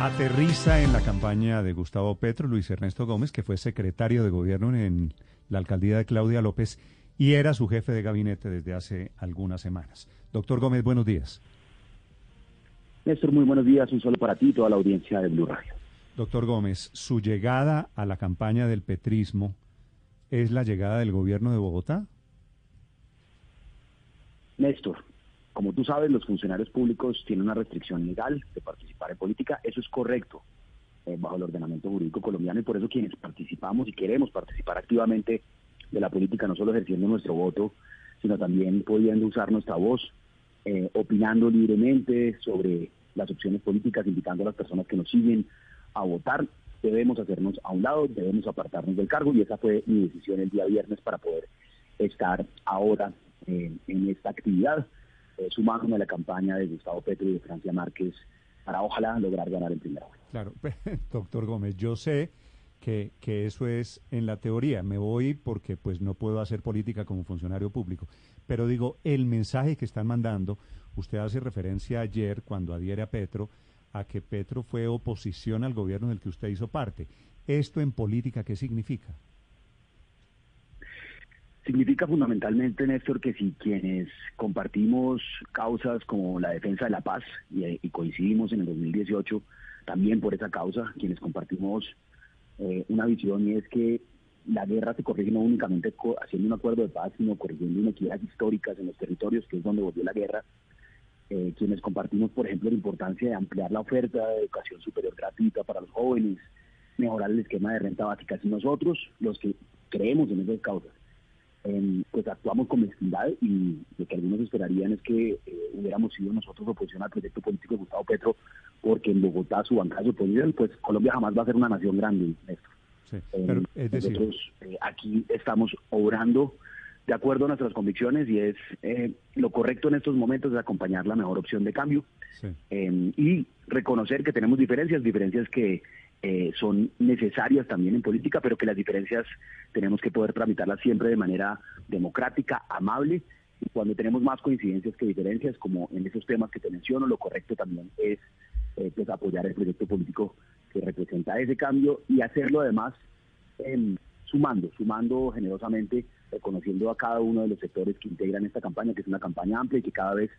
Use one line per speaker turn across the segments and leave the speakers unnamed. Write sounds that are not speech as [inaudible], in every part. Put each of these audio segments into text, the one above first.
Aterriza en la campaña de Gustavo Petro Luis Ernesto Gómez, que fue secretario de gobierno en la alcaldía de Claudia López y era su jefe de gabinete desde hace algunas semanas. Doctor Gómez, buenos días.
Néstor, muy buenos días. Un solo para ti y toda la audiencia de Blue Radio.
Doctor Gómez, su llegada a la campaña del petrismo es la llegada del gobierno de Bogotá.
Néstor, como tú sabes, los funcionarios públicos tienen una restricción legal de participar en política. Eso es correcto eh, bajo el ordenamiento jurídico colombiano y por eso quienes participamos y queremos participar activamente de la política, no solo ejerciendo nuestro voto, sino también pudiendo usar nuestra voz, eh, opinando libremente sobre las opciones políticas, invitando a las personas que nos siguen a votar, debemos hacernos a un lado, debemos apartarnos del cargo y esa fue mi decisión el día viernes para poder estar ahora eh, en esta actividad, sumándome a la campaña de Gustavo Petro y de Francia Márquez para ojalá lograr ganar el primer
Claro, [laughs] doctor Gómez, yo sé que, que eso es en la teoría. Me voy porque pues no puedo hacer política como funcionario público. Pero digo, el mensaje que están mandando, usted hace referencia ayer cuando adhiere a Petro, a que Petro fue oposición al gobierno del que usted hizo parte. ¿Esto en política qué significa?
Significa fundamentalmente, Néstor, que si quienes compartimos causas como la defensa de la paz y, coincidimos en el 2018 también por esa causa, quienes compartimos eh, una visión y es que la guerra se corrige no únicamente haciendo un acuerdo de paz, sino corrigiendo inequidades históricas en los territorios, que es donde volvió la guerra, eh, quienes compartimos, por ejemplo, la importancia de ampliar la oferta de educación superior gratuita para los jóvenes, mejorar el esquema de renta básica. Si nosotros, los que creemos en esas causas, em, pues actuamos con mezquindad y lo que algunos esperarían es que eh, hubiéramos sido nosotros oposición al proyecto político de Gustavo Petro, porque en Bogotá su bancada de oposición, pues Colombia jamás va a ser una nación grande, em, nosotros eh, aquí estamos obrando de acuerdo a nuestras convicciones y es eh, lo correcto en estos momentos es acompañar la mejor opción de cambio. Em, y reconocer que tenemos diferencias, diferencias que eh, son necesarias también en política, pero que las diferencias tenemos que poder tramitarlas siempre de manera democrática, amable. Y cuando tenemos más coincidencias que diferencias, como en esos temas que te menciono, lo correcto también es eh, pues apoyar el proyecto político que representa ese cambio y hacerlo además em, sumando, sumando generosamente reconociendo a cada uno de los sectores que integran esta campaña, que es una campaña amplia y que cada vez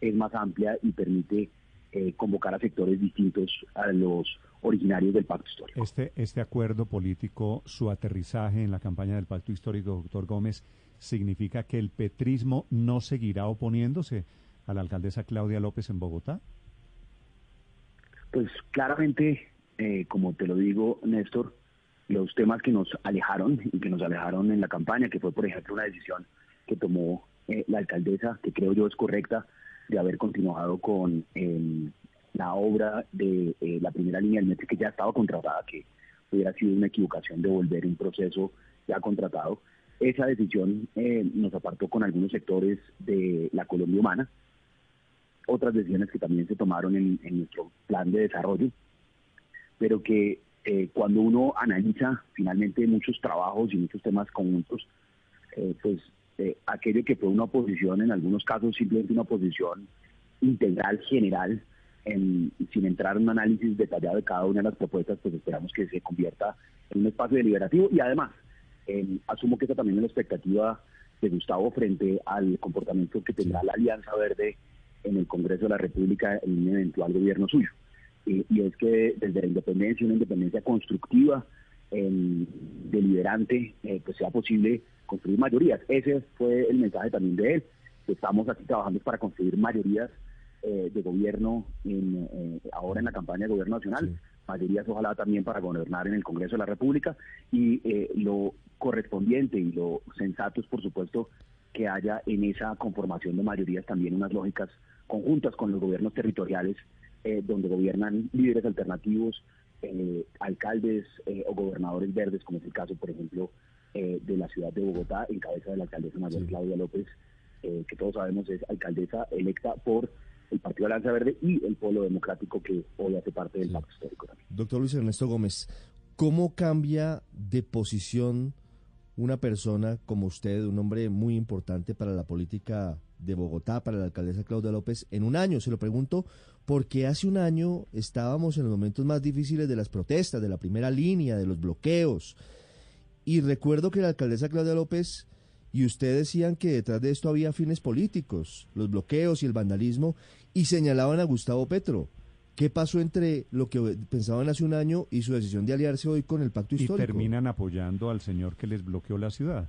es más amplia y permite eh, convocar a sectores distintos a los originarios del pacto histórico.
Este, este acuerdo político, su aterrizaje en la campaña del pacto histórico, doctor Gómez, significa que el petrismo no seguirá oponiéndose a la alcaldesa Claudia López en Bogotá?
Pues claramente, eh, como te lo digo, Néstor, los temas que nos alejaron y que nos alejaron en la campaña, que fue, por ejemplo, una decisión que tomó eh, la alcaldesa, que creo yo es correcta, de haber continuado con em, la obra de eh, la primera línea del metro que ya estaba contratada, que hubiera sido una equivocación de volver un proceso ya contratado. Esa decisión eh, nos apartó con algunos sectores de la Colombia humana, otras decisiones que también se tomaron en nuestro plan de desarrollo, pero que eh, cuando uno analiza finalmente muchos trabajos y muchos temas conjuntos, pues aquello que fue una oposición, en algunos casos simplemente una oposición integral, general, sin entrar en un análisis detallado de cada una de las propuestas, pues esperamos que se convierta en un espacio deliberativo y además asumo que esa también es la expectativa de Gustavo frente al comportamiento que tendrá la Alianza Verde en el Congreso de la República en un eventual gobierno suyo y es que desde la independencia, una independencia constructiva, deliberante, eh, pues sea posible construir mayorías. Ese fue el mensaje también de él. Estamos aquí trabajando para construir mayorías eh, de gobierno en, eh, ahora en la campaña de gobierno nacional, mayorías ojalá también para gobernar en el Congreso de la República y lo correspondiente y lo sensato es por supuesto que haya en esa conformación de mayorías también unas lógicas conjuntas con los gobiernos territoriales eh, donde gobiernan líderes alternativos, eh, alcaldes o gobernadores verdes, como es el caso, por ejemplo, de la ciudad de Bogotá, en cabeza de la alcaldesa mayor Claudia López, que todos sabemos es alcaldesa electa por el Partido Alianza Verde y el Polo Democrático que hoy hace parte del pacto histórico también.
Doctor Luis Ernesto Gómez, ¿cómo cambia de posición una persona como usted, un hombre muy importante para la política de Bogotá, para la alcaldesa Claudia López, en un año? Se lo pregunto porque hace un año estábamos en los momentos más difíciles de las protestas, de la primera línea, de los bloqueos. Y recuerdo que la alcaldesa Claudia López y usted decían que detrás de esto había fines políticos, los bloqueos y el vandalismo, y señalaban a Gustavo Petro. ¿Qué pasó entre lo que pensaban hace un año y su decisión de aliarse hoy con el pacto histórico?
Y terminan apoyando al señor que les bloqueó la ciudad.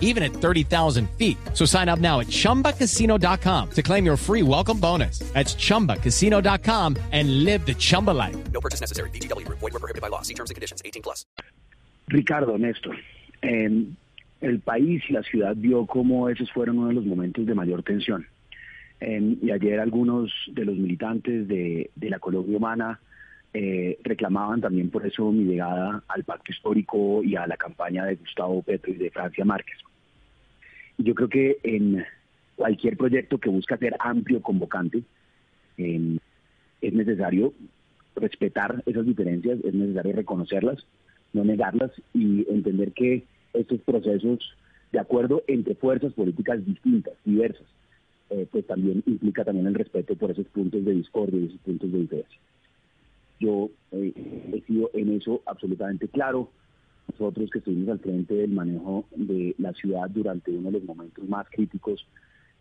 even at 30,000 feet. So sign up now at chumbacasino.com to claim your free welcome bonus. That's chumbacasino.com and live the Chumba life. No purchase necessary. DTW, void, were prohibited by law. See terms and conditions 18 plus.
Ricardo, Néstor, eh, el país y la ciudad vio cómo esos fueron uno de los momentos de mayor tensión. y ayer algunos de los militantes de, la Colombia Humana eh, reclamaban también por eso mi llegada al pacto histórico y a la campaña de Gustavo Petro y de Francia Márquez. Yo creo que en cualquier proyecto que busca ser amplio, convocante, em, es necesario respetar esas diferencias, es necesario reconocerlas, no negarlas y entender que estos procesos de acuerdo entre fuerzas políticas distintas, diversas, eh, pues también implica también el respeto por esos puntos de discordia y esos puntos de diferencia. Yo eh, he sido en eso absolutamente claro. Nosotros que estuvimos al frente del manejo de la ciudad durante uno de los momentos más críticos,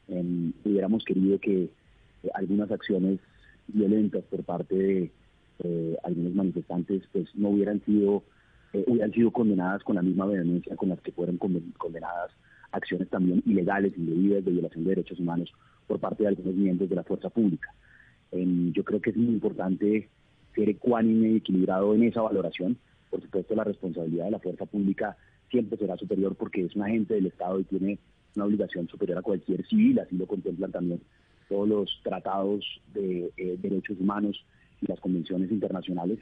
hubiéramos querido que eh, algunas acciones violentas por parte de algunos manifestantes pues no hubieran sido hubieran sido condenadas con la misma vehemencia con las que fueron condenadas acciones también ilegales, indebidas, de violación de derechos humanos por parte de algunos miembros de la fuerza pública. yo creo que es muy importante ser ecuánime y equilibrado en esa valoración. Por supuesto, la responsabilidad de la fuerza pública siempre será superior porque es un agente del Estado y tiene una obligación superior a cualquier civil, así lo contemplan también todos los tratados de eh, derechos humanos y las convenciones internacionales.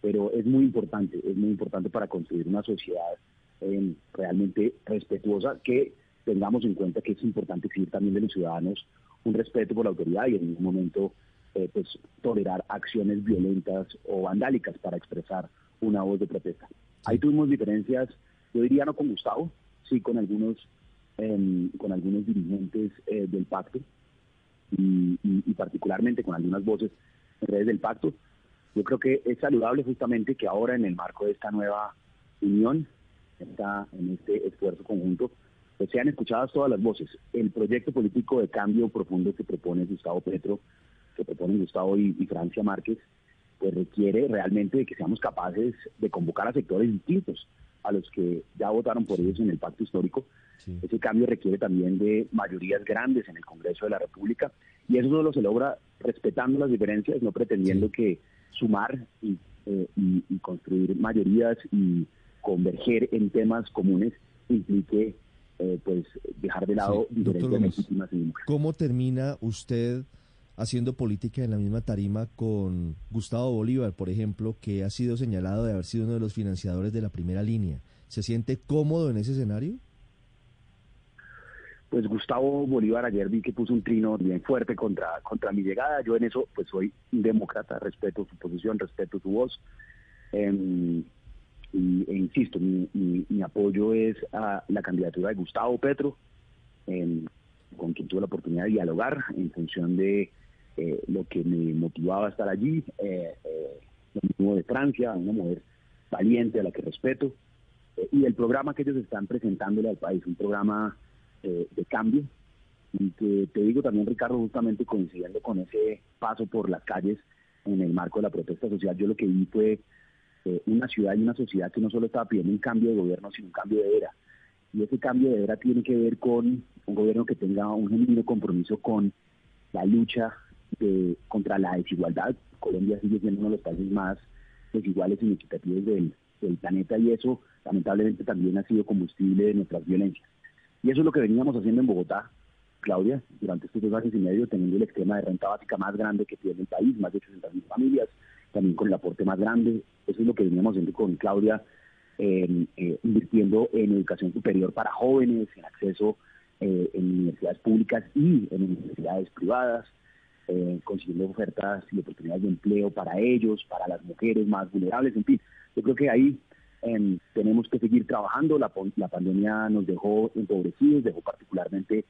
Pero es muy importante, es muy importante para construir una sociedad eh, realmente respetuosa, que tengamos en cuenta que es importante exigir también de los ciudadanos un respeto por la autoridad y en ningún momento eh, pues tolerar acciones violentas o vandálicas para expresar una voz de protesta. Ahí tuvimos diferencias, yo diría no con Gustavo, sí con algunos em, con algunos dirigentes eh, del pacto y, y, particularmente con algunas voces en redes del pacto. Yo creo que es saludable justamente que ahora en el marco de esta nueva unión en este esfuerzo conjunto, pues sean escuchadas todas las voces. El proyecto político de cambio profundo que propone Gustavo Petro, que propone Gustavo y, Francia Márquez, pues requiere realmente de que seamos capaces de convocar a sectores distintos a los que ya votaron por ellos en el pacto histórico. Ese cambio requiere también de mayorías grandes en el Congreso de la República y eso solo se logra respetando las diferencias, no pretendiendo que sumar y, eh, y construir mayorías y converger en temas comunes implique eh, pues dejar de lado diferentes legítimas
¿Cómo termina usted haciendo política en la misma tarima con Gustavo Bolívar, por ejemplo, que ha sido señalado de haber sido uno de los financiadores de la primera línea? ¿Se siente cómodo en ese escenario?
Pues Gustavo Bolívar ayer vi que puso un trino bien fuerte contra, contra mi llegada. Yo en eso pues soy demócrata, respeto su posición, respeto su voz. Eh, y, e insisto, mi, mi, apoyo es a la candidatura de Gustavo Petro, con quien tuve la oportunidad de dialogar en función de eh, lo que me motivaba a estar allí, eh, eh, de Francia, una mujer valiente a la que respeto, eh, y el programa que ellos están presentándole al país, un programa de cambio, y que te digo también, Ricardo, justamente coincidiendo con ese paso por las calles en el marco de la protesta social, yo lo que vi fue eh, una ciudad y una sociedad que no solo estaba pidiendo un cambio de gobierno, sino un cambio de era. Y ese cambio de era tiene que ver con un gobierno que tenga un genuino compromiso con la lucha de, contra la desigualdad. Colombia sigue siendo uno de los países más desiguales y inequitativos del, planeta y eso lamentablemente también ha sido combustible de nuestras violencias. Y eso es lo que veníamos haciendo en Bogotá, Claudia, durante estos dos años y medio, teniendo el esquema de renta básica más grande que tiene el país, más de 80 mil familias, también con el aporte más grande. Eso es lo que veníamos haciendo con Claudia, eh, invirtiendo en educación superior para jóvenes, en acceso eh, en universidades públicas y en universidades privadas, eh, consiguiendo ofertas y oportunidades de empleo para ellos, para las mujeres más vulnerables, en fin. Yo creo que ahí em, tenemos que seguir trabajando. La, la pandemia nos dejó empobrecidos, dejó particularmente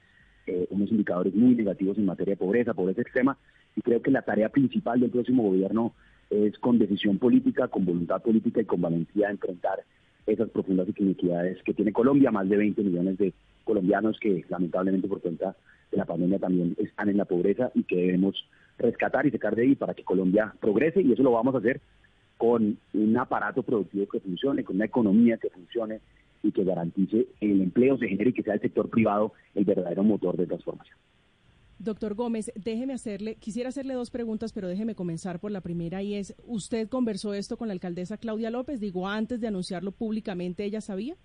eh, unos indicadores muy negativos en materia de pobreza, pobreza extrema, y creo que la tarea principal del próximo gobierno es con decisión política, con voluntad política y con valentía enfrentar esas profundas inequidades que tiene Colombia, más de 20 millones de colombianos que lamentablemente por cuenta de la pandemia también están en la pobreza y que debemos rescatar y sacar de ahí para que Colombia progrese y eso lo vamos a hacer con un aparato productivo que funcione, con una economía que funcione y que garantice el empleo se genere y que sea el sector privado el verdadero motor de transformación.
Doctor Gómez, déjeme hacerle, quisiera hacerle dos preguntas, pero déjeme comenzar por la primera y es, ¿usted conversó esto con la alcaldesa Claudia López? Digo, antes de anunciarlo públicamente, ¿ella sabía?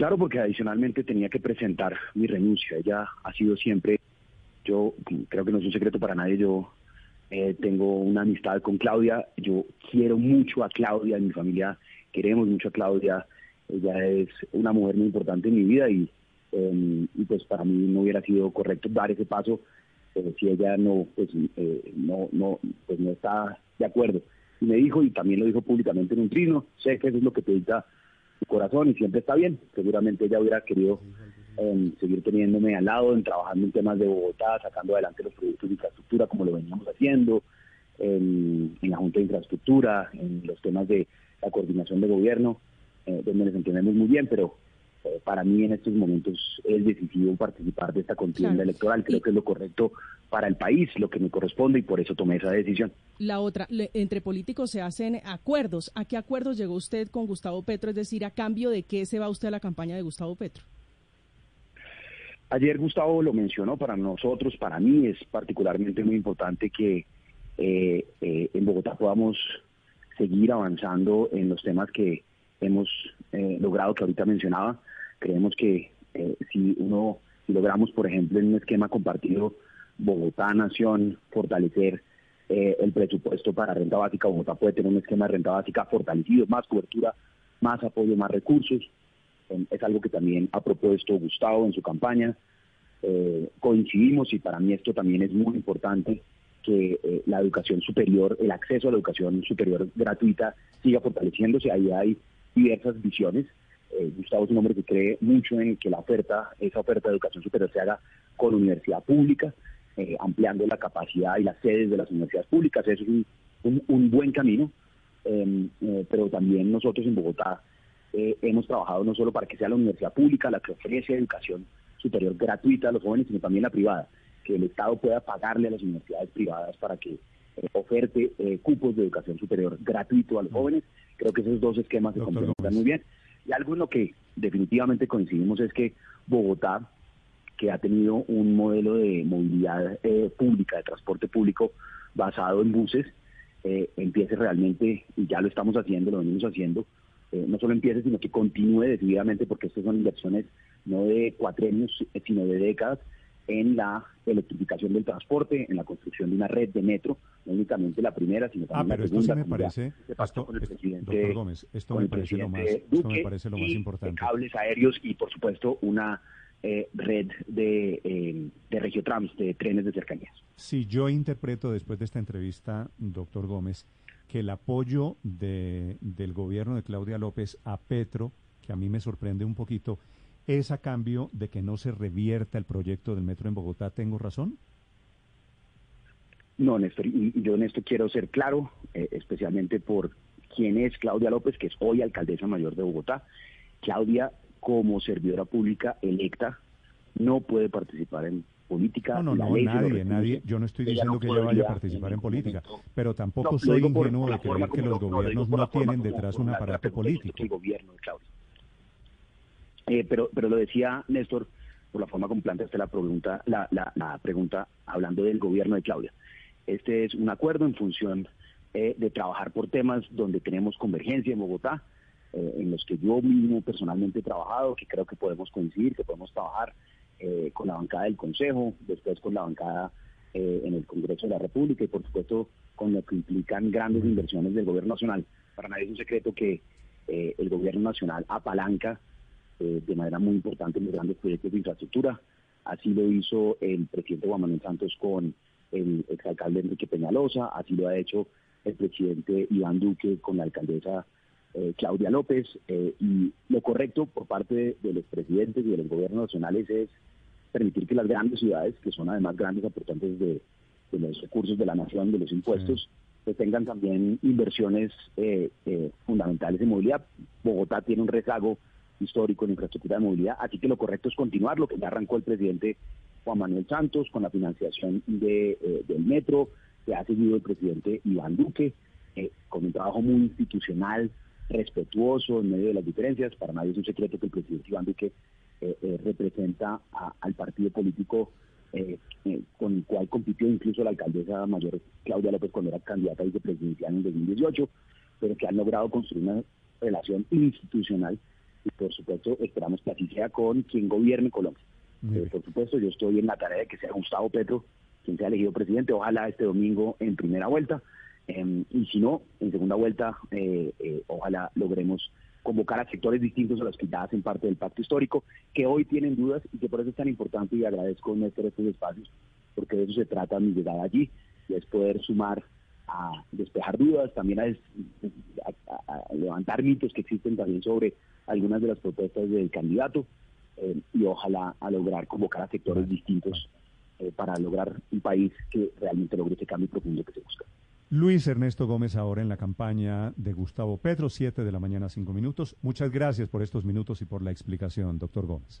Claro, porque adicionalmente tenía que presentar mi renuncia. Ella ha sido siempre, yo creo que no es un secreto para nadie, yo eh, tengo una amistad con Claudia, yo quiero mucho a Claudia, en mi familia queremos mucho a Claudia, ella es una mujer muy importante en mi vida y, em, pues para mí no hubiera sido correcto dar ese paso eh, si ella no, pues, eh, no, no, pues no está de acuerdo. Y me dijo, y también lo dijo públicamente en un trino, sé que eso es lo que te dicta tu corazón y siempre está bien. Seguramente ella hubiera querido em, seguir teniéndome al lado, en trabajando en temas de Bogotá, sacando adelante los proyectos de infraestructura como lo veníamos haciendo, en, en la Junta de Infraestructura, en los temas de la coordinación de gobierno, eh, donde nos entendemos muy bien, pero para mí en estos momentos es decisivo participar de esta contienda electoral. Creo que es lo correcto para el país, lo que me corresponde y por eso tomé esa decisión.
La otra, entre políticos se hacen acuerdos. ¿A qué acuerdos llegó usted con Gustavo Petro? Es decir, ¿a cambio de qué se va usted a la campaña de Gustavo Petro?
Ayer Gustavo lo mencionó, para nosotros, para mí es particularmente muy importante que eh, en Bogotá podamos seguir avanzando en los temas que hemos eh, logrado, que ahorita mencionaba. Creemos que eh, si uno, logramos, por ejemplo, en un esquema compartido, Bogotá, Nación, fortalecer eh, el presupuesto para renta básica, Bogotá puede tener un esquema de renta básica fortalecido, más cobertura, más apoyo, más recursos. es algo que también ha propuesto Gustavo en su campaña. coincidimos y para mí esto también es muy importante que eh, la educación superior, el acceso a la educación superior gratuita siga fortaleciéndose. Ahí hay diversas visiones. Eh, Gustavo es un hombre que cree mucho en que la oferta, esa oferta de educación superior se haga con universidad pública, eh, ampliando la capacidad y las sedes de las universidades públicas. Eso es un, un, buen camino, em, pero también nosotros en Bogotá hemos trabajado no solo para que sea la universidad pública la que ofrece educación superior gratuita a los jóvenes, sino también la privada que el Estado pueda pagarle a las universidades privadas para que eh, oferte eh, cupos de educación superior gratuito a los jóvenes. Creo que esos dos esquemas se complementan muy bien. Y algo en lo que definitivamente coincidimos es que Bogotá, que ha tenido un modelo de movilidad eh, pública, de transporte público basado en buses, empiece realmente, y ya lo estamos haciendo, lo venimos haciendo, no solo empiece, sino que continúe decididamente, porque estas son inversiones no de cuatrenios, sino de décadas, en la electrificación del transporte, en la construcción de una red de metro, no únicamente la primera, sino
ah, también
la
segunda.
Esto
sí me parece, esto, con el presidente, doctor Gómez, esto me parece lo más, esto me parece lo más importante.
Cables aéreos y, por supuesto, una eh, red de, eh, de regiotrams, de trenes de cercanías.
Si yo interpreto después de esta entrevista, doctor Gómez, que el apoyo de, del gobierno de Claudia López a Petro, que a mí me sorprende un poquito, ¿Es a cambio de que no se revierta el proyecto del metro en Bogotá? ¿Tengo razón?
No, Néstor, y yo en esto quiero ser claro, eh, especialmente por quién es Claudia López, que es hoy alcaldesa mayor de Bogotá. Claudia, como servidora pública electa, no puede participar en política.
No, no, no, nadie, nadie. Yo no estoy diciendo que ella vaya a participar en, política, pero tampoco soy ingenuo de creer que los gobiernos no, tienen detrás un aparato político.
El gobierno de Claudia. Eh, pero, pero lo decía Néstor, por la forma como planteaste la pregunta, la, la, pregunta hablando del gobierno de Claudia. Este es un acuerdo en función eh, de trabajar por temas donde tenemos convergencia en Bogotá, eh, en los que yo mismo personalmente he trabajado, que creo que podemos coincidir, que podemos trabajar eh, con la bancada del Consejo, después con la bancada en el Congreso de la República y por supuesto con lo que implican grandes inversiones del gobierno nacional. Para nadie es un secreto que el gobierno nacional apalanca eh, de manera muy importante en los grandes proyectos de infraestructura. Así lo hizo el presidente Juan Manuel Santos con el exalcalde Enrique Peñalosa, así lo ha hecho el presidente Iván Duque con la alcaldesa eh, Claudia López. Eh, y lo correcto por parte de, los presidentes y de los gobiernos nacionales es permitir que las grandes ciudades, que son además grandes aportantes de, los recursos de la nación, de los impuestos, pues tengan también inversiones fundamentales en movilidad. Bogotá tiene un rezago histórico en infraestructura de movilidad, así que lo correcto es continuar lo que ya arrancó el presidente Juan Manuel Santos con la financiación de, eh, del metro, que ha seguido el presidente Iván Duque, eh, con un trabajo muy institucional, respetuoso en medio de las diferencias. Para nadie es un secreto que el presidente Iván Duque eh, representa al partido político con el cual compitió incluso la alcaldesa mayor Claudia López cuando era candidata a vicepresidencial en 2018, pero que han logrado construir una relación institucional y por supuesto esperamos que así sea con quien gobierne Colombia. Eh, por supuesto, yo estoy en la tarea de que sea Gustavo Petro quien sea elegido presidente, ojalá este domingo en primera vuelta, em, y si no, en segunda vuelta, eh, eh, ojalá logremos convocar a sectores distintos a los que ya hacen parte del pacto histórico, que hoy tienen dudas y que por eso es tan importante y agradezco Néstor estos espacios, porque de eso se trata mi llegada allí, y es poder sumar a despejar dudas, también a, levantar mitos que existen también sobre algunas de las propuestas del candidato eh, y ojalá a lograr convocar a sectores distintos eh, para lograr un país que realmente logre ese cambio profundo que se busca.
Luis Ernesto Gómez ahora en la campaña de Gustavo Petro, 7 de la mañana, 5 minutos. Muchas gracias por estos minutos y por la explicación, doctor Gómez.